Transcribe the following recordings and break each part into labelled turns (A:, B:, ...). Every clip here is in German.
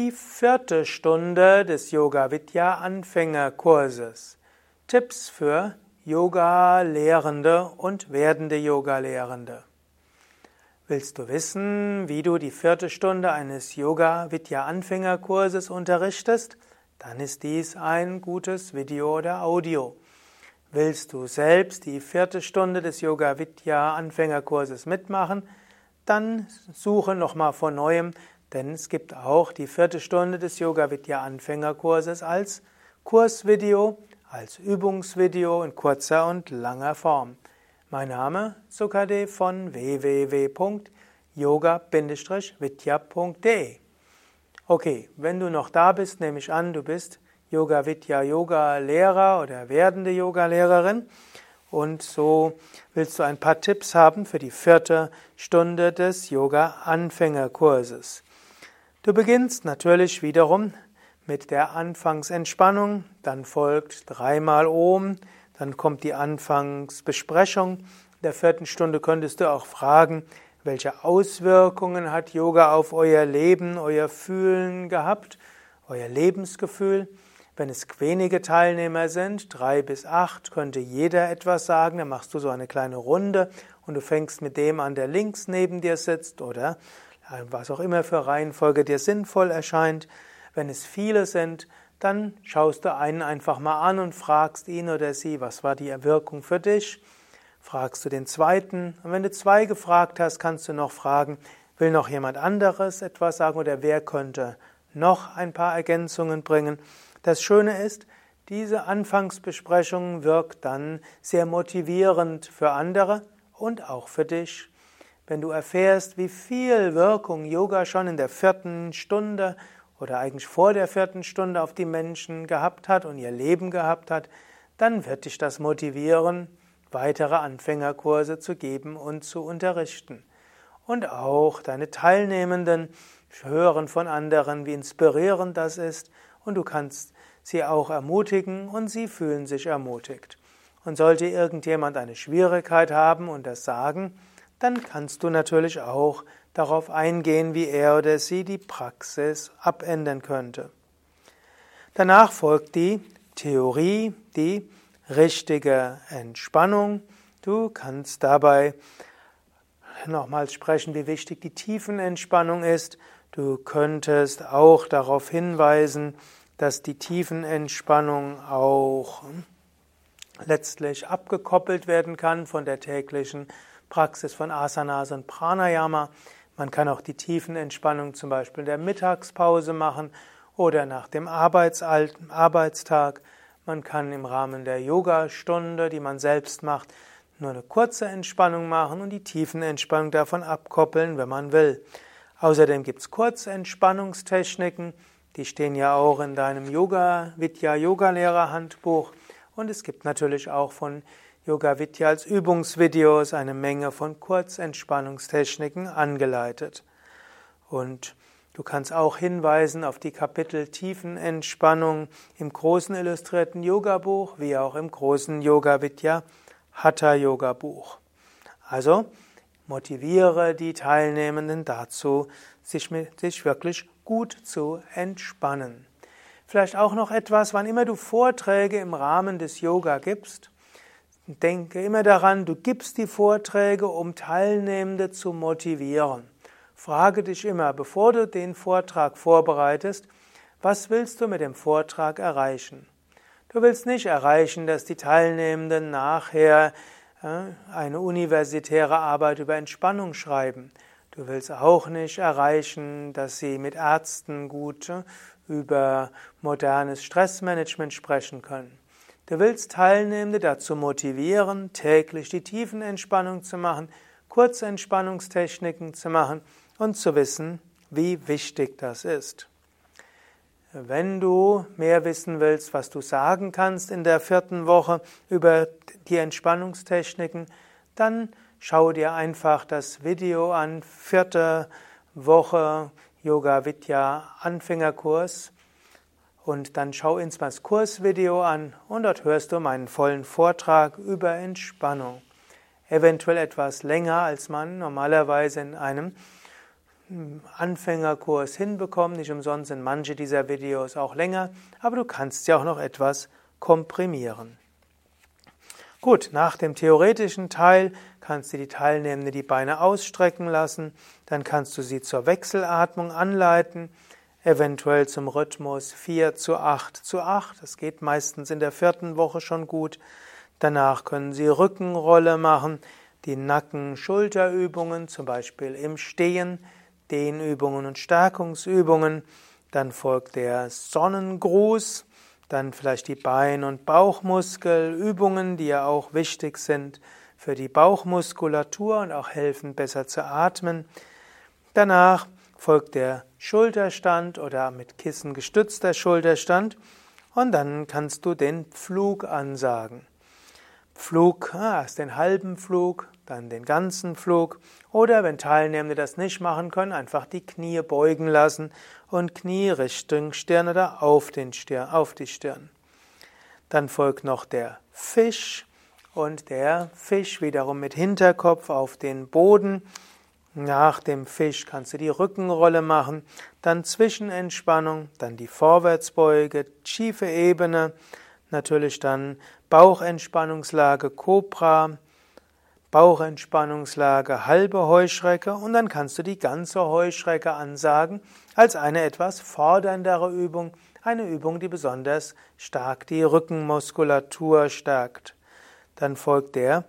A: Die vierte Stunde des Yoga Vidya Anfängerkurses. Tipps für Yoga-Lehrende und werdende Yoga-Lehrende. Willst du wissen, wie du die vierte Stunde eines Yoga Vidya Anfängerkurses unterrichtest? Dann ist dies ein gutes Video oder Audio. Willst du selbst die vierte Stunde des Yoga Vidya Anfängerkurses mitmachen? Dann suche nochmal von neuem denn es gibt auch die vierte Stunde des Yoga Vidya Anfängerkurses als Kursvideo, als Übungsvideo in kurzer und langer Form. Mein Name Sukade von www.yoga-vidya.de. Okay, wenn du noch da bist, nehme ich an, du bist Yoga Vidya Yoga Lehrer oder werdende Yoga Lehrerin und so willst du ein paar Tipps haben für die vierte Stunde des Yoga Anfängerkurses. Du beginnst natürlich wiederum mit der Anfangsentspannung, dann folgt dreimal Om, dann kommt die Anfangsbesprechung. In der vierten Stunde könntest du auch fragen, welche Auswirkungen hat Yoga auf euer Leben, euer Fühlen gehabt, euer Lebensgefühl. Wenn es wenige Teilnehmer sind, drei bis acht, könnte jeder etwas sagen. Dann machst du so eine kleine Runde und du fängst mit dem an, der links neben dir sitzt oder was auch immer für Reihenfolge dir sinnvoll erscheint. Wenn es viele sind, dann schaust du einen einfach mal an und fragst ihn oder sie, was war die Wirkung für dich? Fragst du den zweiten. Und wenn du zwei gefragt hast, kannst du noch fragen, will noch jemand anderes etwas sagen oder wer könnte noch ein paar Ergänzungen bringen? Das Schöne ist, diese Anfangsbesprechung wirkt dann sehr motivierend für andere und auch für dich wenn du erfährst, wie viel Wirkung Yoga schon in der vierten Stunde oder eigentlich vor der vierten Stunde auf die Menschen gehabt hat und ihr Leben gehabt hat, dann wird dich das motivieren, weitere Anfängerkurse zu geben und zu unterrichten. Und auch deine Teilnehmenden hören von anderen, wie inspirierend das ist, und du kannst sie auch ermutigen und sie fühlen sich ermutigt. Und sollte irgendjemand eine Schwierigkeit haben und das sagen, dann kannst du natürlich auch darauf eingehen, wie er oder sie die Praxis abändern könnte. Danach folgt die Theorie, die richtige Entspannung. Du kannst dabei nochmals sprechen, wie wichtig die Tiefenentspannung ist. Du könntest auch darauf hinweisen, dass die Tiefenentspannung auch letztlich abgekoppelt werden kann von der täglichen Praxis von Asanas und Pranayama. Man kann auch die tiefen Entspannung zum Beispiel in der Mittagspause machen oder nach dem Arbeitstag. Man kann im Rahmen der Yogastunde, die man selbst macht, nur eine kurze Entspannung machen und die tiefen Entspannung davon abkoppeln, wenn man will. Außerdem gibt es Kurzentspannungstechniken, die stehen ja auch in deinem Yoga Vidya Yoga Lehrer Handbuch und es gibt natürlich auch von Yoga Vidya als Übungsvideos eine Menge von Kurzentspannungstechniken angeleitet. Und du kannst auch hinweisen auf die Kapitel Tiefenentspannung im großen illustrierten Yoga Buch wie auch im großen Yoga Vidya Hatha Yoga Buch. Also motiviere die Teilnehmenden dazu, sich, mit, sich wirklich gut zu entspannen. Vielleicht auch noch etwas, wann immer du Vorträge im Rahmen des Yoga gibst, Denke immer daran, du gibst die Vorträge, um Teilnehmende zu motivieren. Frage dich immer, bevor du den Vortrag vorbereitest, was willst du mit dem Vortrag erreichen? Du willst nicht erreichen, dass die Teilnehmenden nachher äh, eine universitäre Arbeit über Entspannung schreiben. Du willst auch nicht erreichen, dass sie mit Ärzten gut äh, über modernes Stressmanagement sprechen können. Du willst Teilnehmende dazu motivieren, täglich die Tiefenentspannung zu machen, Kurzentspannungstechniken zu machen und zu wissen, wie wichtig das ist. Wenn du mehr wissen willst, was du sagen kannst in der vierten Woche über die Entspannungstechniken, dann schau dir einfach das Video an, vierte Woche Yoga Vidya Anfängerkurs und dann schau ins das Kursvideo an und dort hörst du meinen vollen Vortrag über Entspannung. Eventuell etwas länger, als man normalerweise in einem Anfängerkurs hinbekommen. Nicht umsonst sind manche dieser Videos auch länger, aber du kannst sie auch noch etwas komprimieren. Gut, nach dem theoretischen Teil kannst du die Teilnehmenden die Beine ausstrecken lassen, dann kannst du sie zur Wechselatmung anleiten, eventuell zum Rhythmus 4 zu 8 zu 8, das geht meistens in der vierten Woche schon gut. Danach können sie Rückenrolle machen, die Nacken-Schulterübungen, zum Beispiel im Stehen, Dehnübungen und Stärkungsübungen. Dann folgt der Sonnengruß, dann vielleicht die Bein- und Bauchmuskelübungen, die ja auch wichtig sind für die Bauchmuskulatur und auch helfen, besser zu atmen. Danach folgt der Schulterstand oder mit Kissen gestützter Schulterstand und dann kannst du den Flug ansagen. Flug, ah, erst den halben Flug, dann den ganzen Flug. Oder wenn Teilnehmende das nicht machen können, einfach die Knie beugen lassen und Knie Richtung Stirn oder auf, den Stirn, auf die Stirn. Dann folgt noch der Fisch und der Fisch wiederum mit Hinterkopf auf den Boden. Nach dem Fisch kannst du die Rückenrolle machen, dann Zwischenentspannung, dann die Vorwärtsbeuge, schiefe Ebene, natürlich dann Bauchentspannungslage Cobra, Bauchentspannungslage halbe Heuschrecke und dann kannst du die ganze Heuschrecke ansagen als eine etwas forderndere Übung, eine Übung, die besonders stark die Rückenmuskulatur stärkt. Dann folgt der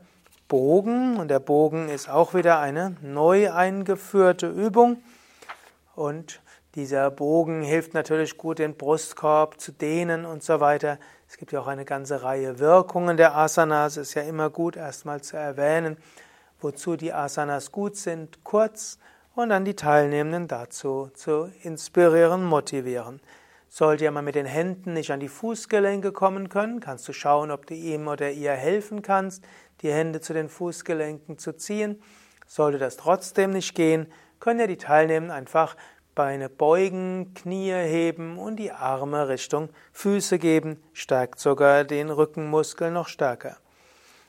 A: Bogen und der Bogen ist auch wieder eine neu eingeführte Übung und dieser Bogen hilft natürlich gut, den Brustkorb zu dehnen und so weiter. Es gibt ja auch eine ganze Reihe Wirkungen der Asanas. Es ist ja immer gut, erstmal zu erwähnen, wozu die Asanas gut sind, kurz und dann die Teilnehmenden dazu zu inspirieren, motivieren. Sollte jemand mit den Händen nicht an die Fußgelenke kommen können, kannst du schauen, ob du ihm oder ihr helfen kannst, die Hände zu den Fußgelenken zu ziehen. Sollte das trotzdem nicht gehen, können ja die Teilnehmenden einfach Beine beugen, Knie heben und die Arme Richtung Füße geben, stärkt sogar den Rückenmuskel noch stärker.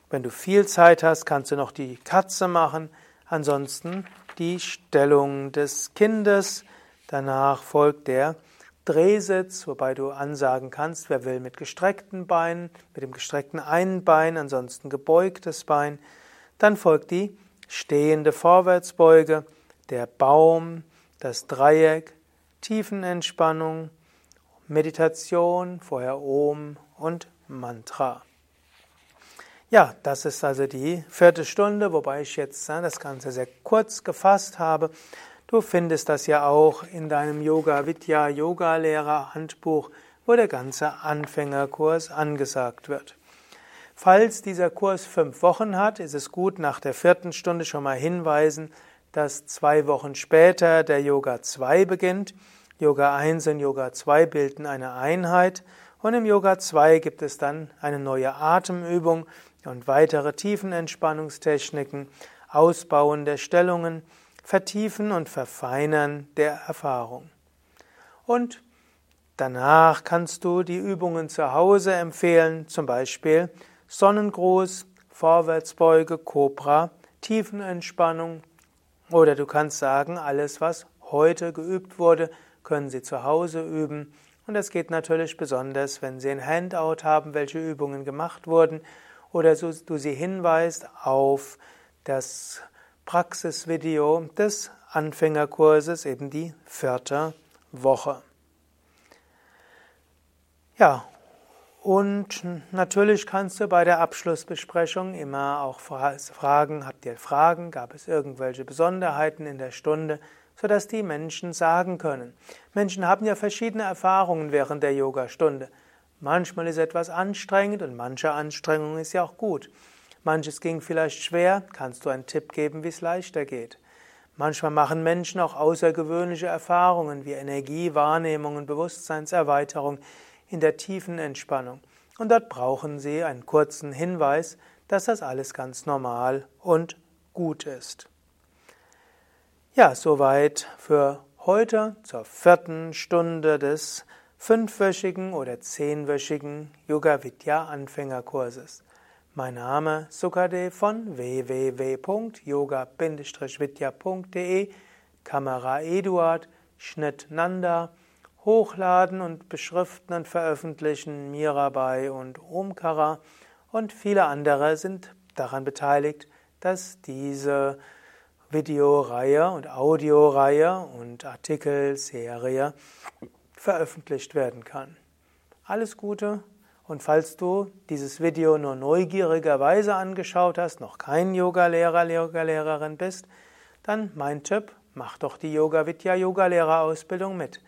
A: Wenn du viel Zeit hast, kannst du noch die Katze machen, ansonsten die Stellung des Kindes. Danach folgt der Drehsitz, wobei du ansagen kannst, wer will mit gestreckten Beinen, mit dem gestreckten einen Bein, ansonsten gebeugtes Bein. Dann folgt die stehende Vorwärtsbeuge, der Baum, das Dreieck, Tiefenentspannung, Meditation, vorher Om und Mantra. Ja, das ist also die vierte Stunde, wobei ich jetzt ne, das Ganze sehr kurz gefasst habe. Du findest das ja auch in deinem Yoga Vidya Yoga Lehrer Handbuch, wo der ganze Anfängerkurs angesagt wird. Falls dieser Kurs fünf Wochen hat, ist es gut, nach der vierten Stunde schon mal hinweisen, dass zwei Wochen später der Yoga 2 beginnt. Yoga 1 und Yoga 2 bilden eine Einheit und im Yoga 2 gibt es dann eine neue Atemübung und weitere Tiefenentspannungstechniken, Ausbauen der Stellungen, Vertiefen und Verfeinern der Erfahrung. Und danach kannst du die Übungen zu Hause empfehlen, zum Beispiel Sonnengruß, Vorwärtsbeuge, Cobra, Tiefenentspannung, oder du kannst sagen, alles, was heute geübt wurde, können Sie zu Hause üben. Und das geht natürlich besonders, wenn Sie ein Handout haben, welche Übungen gemacht wurden, oder du sie hinweist auf das Praxisvideo des Anfängerkurses, eben die vierte Woche. Ja, und natürlich kannst du bei der Abschlussbesprechung immer auch fragen, habt ihr Fragen, gab es irgendwelche Besonderheiten in der Stunde, sodass die Menschen sagen können. Menschen haben ja verschiedene Erfahrungen während der Yogastunde. Manchmal ist etwas anstrengend und manche Anstrengung ist ja auch gut. Manches ging vielleicht schwer, kannst du einen Tipp geben, wie es leichter geht. Manchmal machen Menschen auch außergewöhnliche Erfahrungen wie Energiewahrnehmung und Bewusstseinserweiterung in der tiefen Entspannung. Und dort brauchen Sie einen kurzen Hinweis, dass das alles ganz normal und gut ist. Ja, soweit für heute zur vierten Stunde des fünfwöchigen oder zehnwöchigen Yoga Vidya Anfängerkurses. Mein Name Sukade von www.yoga-vidya.de Kamera Eduard, Schnitt Nanda, Hochladen und beschriften und veröffentlichen Mirabai und Omkara und viele andere sind daran beteiligt, dass diese Videoreihe und Audioreihe und Artikelserie veröffentlicht werden kann. Alles Gute und falls du dieses Video nur neugierigerweise angeschaut hast, noch kein Yogalehrer, Yogalehrerin bist, dann mein Tipp, mach doch die Yoga Vidya Yogalehrerausbildung mit.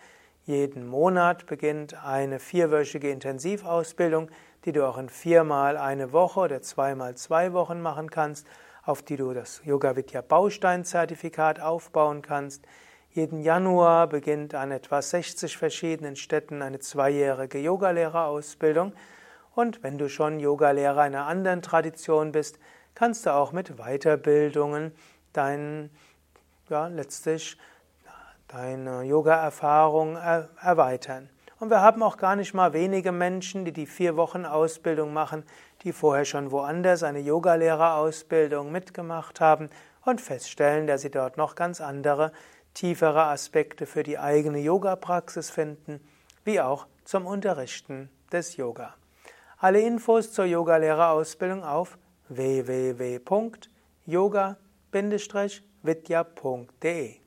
A: Jeden Monat beginnt eine vierwöchige Intensivausbildung, die du auch in viermal eine Woche oder zweimal zwei Wochen machen kannst, auf die du das Yoga Vidya Bausteinzertifikat aufbauen kannst. Jeden Januar beginnt an etwa 60 verschiedenen Städten eine zweijährige Yogalehrerausbildung. Und wenn du schon Yogalehrer einer anderen Tradition bist, kannst du auch mit Weiterbildungen dein, ja, letztlich deine Yoga-Erfahrung er erweitern. Und wir haben auch gar nicht mal wenige Menschen, die die vier Wochen Ausbildung machen, die vorher schon woanders eine Yogalehrerausbildung mitgemacht haben und feststellen, dass sie dort noch ganz andere, tiefere Aspekte für die eigene Yoga-Praxis finden, wie auch zum Unterrichten des Yoga. Alle Infos zur Yogalehrerausbildung auf www.yoga-vidya.de